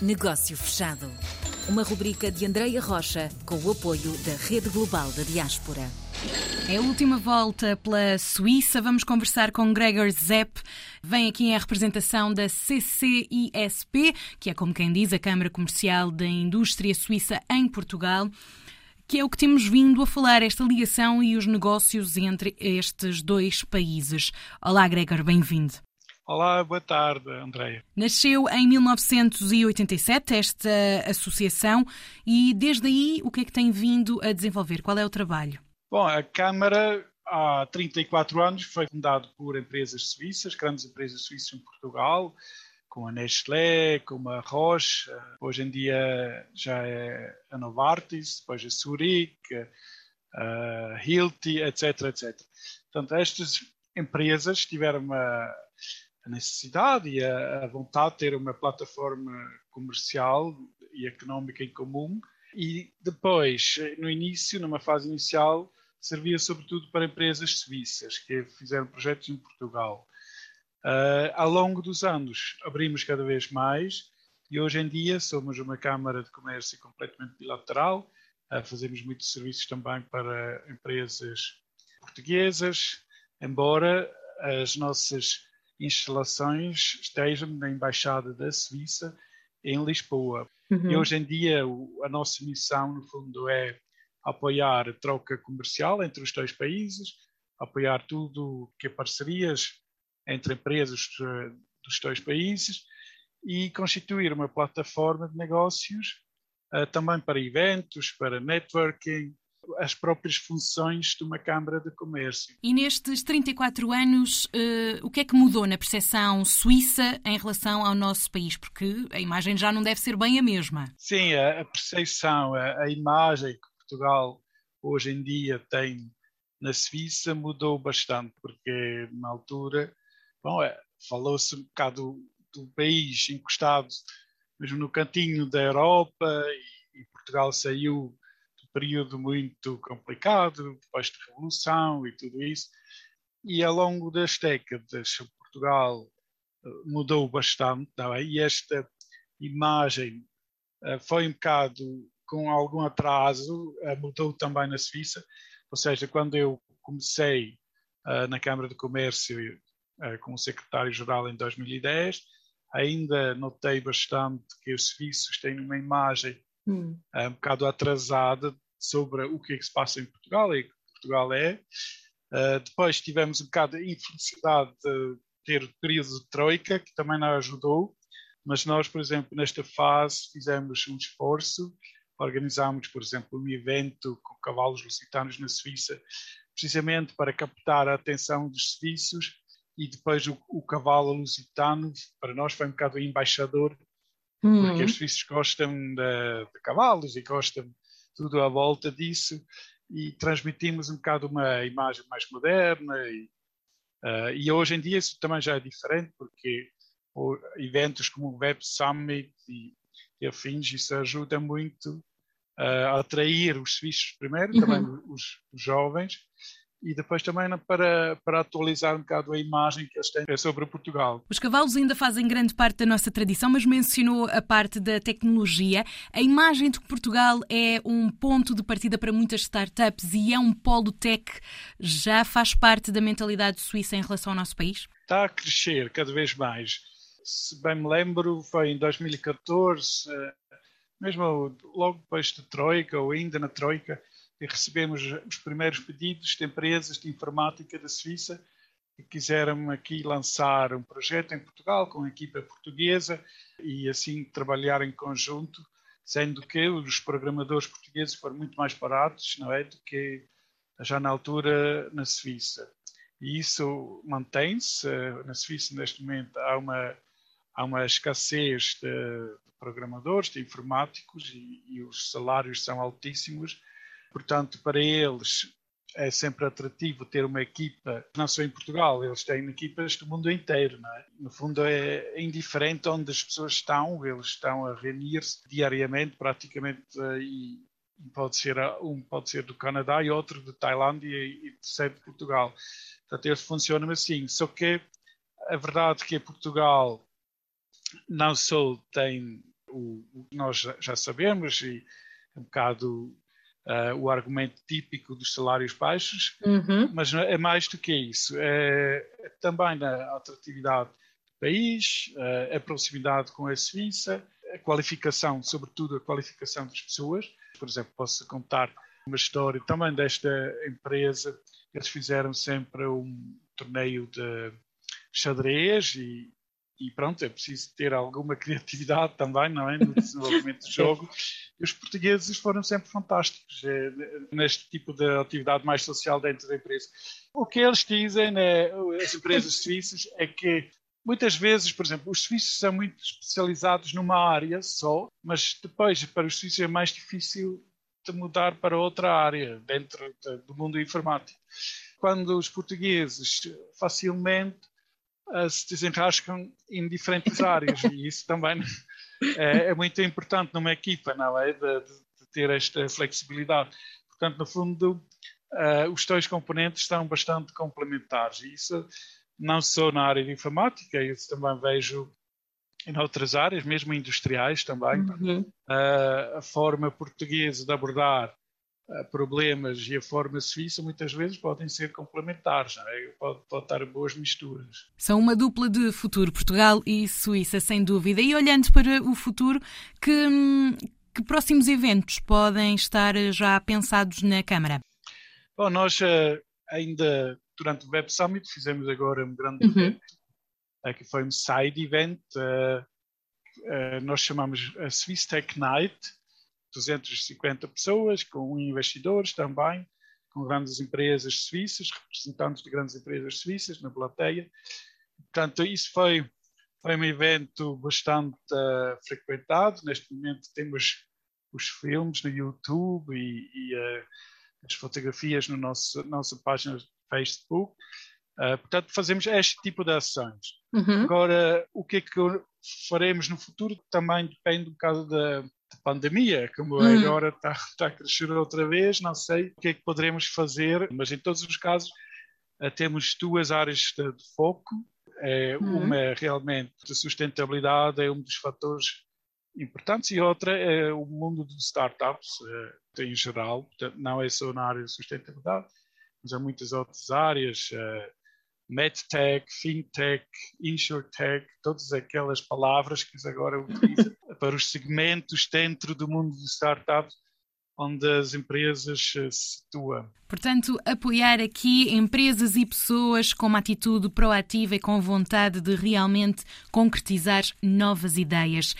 Negócio Fechado. Uma rubrica de Andreia Rocha com o apoio da Rede Global da Diaspora. É a última volta pela Suíça. Vamos conversar com Gregor Zepp. Vem aqui em representação da CCISP, que é como quem diz a Câmara Comercial da Indústria Suíça em Portugal que é o que temos vindo a falar, esta ligação e os negócios entre estes dois países. Olá, Gregor, bem-vindo. Olá, boa tarde, Andréia. Nasceu em 1987 esta associação e desde aí o que é que tem vindo a desenvolver? Qual é o trabalho? Bom, a Câmara há 34 anos foi fundada por empresas suíças, grandes empresas suíças em Portugal, como a Nestlé, como a Roche, hoje em dia já é a Novartis, depois a Zurich, a Hilti, etc, etc. Portanto, estas empresas tiveram uma a necessidade e a, a, vontade de ter uma plataforma comercial e económica em comum. E depois, no início, numa fase inicial, servia sobretudo para empresas suíças que fizeram projetos em Portugal. Uh, ao longo dos anos, abrimos cada vez mais e hoje em dia somos uma Câmara de Comércio completamente bilateral. Uh, fazemos muitos serviços também para empresas portuguesas, embora as nossas instalações estejam na Embaixada da Suíça em Lisboa. Uhum. E hoje em dia a nossa missão, no fundo, é apoiar a troca comercial entre os dois países, apoiar tudo que é parcerias entre empresas dos dois países e constituir uma plataforma de negócios uh, também para eventos, para networking, as próprias funções de uma Câmara de Comércio. E nestes 34 anos, uh, o que é que mudou na percepção suíça em relação ao nosso país? Porque a imagem já não deve ser bem a mesma. Sim, a, a percepção, a, a imagem que Portugal hoje em dia tem na Suíça mudou bastante, porque na altura, bom, é, falou-se um bocado do, do país encostado mesmo no cantinho da Europa e, e Portugal saiu período muito complicado, depois da Revolução e tudo isso. E ao longo das décadas, Portugal eh, mudou bastante, é? e esta imagem uh, foi um bocado com algum atraso, uh, mudou também na Suíça, ou seja, quando eu comecei na Câmara de Comércio como secretário-geral em 2010, ainda notei bastante que os suíços têm uma imagem hum. um bocado atrasada sobre o que é que se passa em Portugal e que Portugal é. Uh, depois tivemos um bocado de infelicidade de ter o período de Troika, que também não ajudou, mas nós, por exemplo, nesta fase fizemos um esforço, organizámos, por exemplo, um evento com cavalos lusitanos na Suíça, precisamente para captar a atenção dos suíços e depois o, o cavalo lusitano, para nós foi um bocado o embaixador, uhum. porque os suíços gostam de, de cavalos e gostam tudo à volta disso e transmitimos um bocado uma imagem mais moderna e, uh, e hoje em dia isso também já é diferente porque o, eventos como o Web Summit e, e afins isso ajuda muito uh, a atrair os suíços primeiro, uhum. também os, os jovens e depois também para, para atualizar um bocado a imagem que eles têm sobre Portugal. Os cavalos ainda fazem grande parte da nossa tradição, mas mencionou a parte da tecnologia. A imagem de que Portugal é um ponto de partida para muitas startups e é um polo tech já faz parte da mentalidade suíça em relação ao nosso país? Está a crescer cada vez mais. Se bem me lembro, foi em 2014, eh, mesmo logo depois de Troika, ou ainda na Troika, recebemos os primeiros pedidos de empresas de informática da Suíça que quiseram aqui lançar um projeto em Portugal com a equipa portuguesa e assim trabalhar em conjunto, sendo que os programadores portugueses foram muito mais baratos, não é, do que já na altura na Suíça. E isso mantém-se. Na Suíça, neste momento, há uma, há uma escassez de, de programadores, de informáticos, e, e os salários são altíssimos Portanto, para eles é sempre atrativo ter uma equipa, não só em Portugal, eles têm equipas do mundo inteiro, é? No fundo é indiferente onde as pessoas estão, eles estão a reunir-se diariamente, praticamente, e pode ser um pode ser do Canadá e outro de Tailândia e terceiro de Portugal. Portanto, eles funcionam assim. Só que a verdade é que Portugal não só tem o, o que nós já sabemos e um bocado uh, o argumento típico dos salários baixos, uhum. mas é mais do que isso. É, é também na atratividade do país, uh, a proximidade com a Suíça, a qualificação, sobretudo a qualificação das pessoas. Por exemplo, posso contar uma história também desta empresa. Eles fizeram sempre um torneio de xadrez e e pronto, é preciso ter alguma criatividade também, não é? No desenvolvimento do jogo. E os portugueses foram sempre fantásticos é, neste tipo de atividade mais social dentro da empresa. O que eles dizem, né, as empresas suíças, é que muitas vezes, por exemplo, os suíços são muito especializados numa área só, mas depois, para os suíços, é mais difícil de mudar para outra área dentro do mundo informático. Quando os portugueses facilmente se desenrascam em diferentes áreas e isso também é, é, muito importante numa equipa, não é? De, de, ter esta flexibilidade. Portanto, no fundo, uh, os dois componentes estão bastante complementares e isso não só na área de informática, isso também vejo em outras áreas, mesmo industriais também, uhum. uh, a forma portuguesa de abordar problemas e a forma suíça muitas vezes podem ser complementares, é? pode, pode estar boas misturas. São uma dupla de futuro, Portugal e Suíça, sem dúvida. E olhando para o futuro, que, que próximos eventos podem estar já pensados na Câmara? Bom, nós uh, ainda durante o Web Summit fizemos agora um grande uhum. evento, uh, que foi um side event, nós chamamos a Swiss Tech Night, 250 pessoas, com investidores também, com grandes empresas suíças, representantes de grandes empresas suíças na plateia. Portanto, isso foi, foi um evento bastante uh, frequentado. Neste momento temos os filmes no YouTube e, e uh, as fotografias na no nossa, nossa página de Facebook. Uh, portanto, fazemos este tipo de ações. Uhum. Agora, o que é que faremos no futuro também depende um bocado da, de pandemia, como hum. agora está, está a crescer outra vez, não sei o que é que poderemos fazer, mas em todos os casos eh, temos duas áreas de, de foco. É, hum. Uma é realmente a sustentabilidade, é um dos fatores importantes, e outra é o mundo dos startups é, em geral, Portanto, não é só na área de sustentabilidade, mas há muitas outras áreas. É, MedTech, FinTech, InsurTech, todas aquelas palavras que agora utilizam para os segmentos dentro do mundo de startups onde as empresas se situam. Portanto, apoiar aqui empresas e pessoas com uma atitude proativa e com vontade de realmente concretizar novas ideias.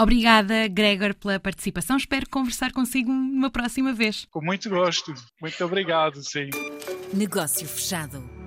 Obrigada, Gregor, pela participação. Espero conversar consigo uma próxima vez. Com muito gosto. Muito obrigado, sim. Negócio fechado.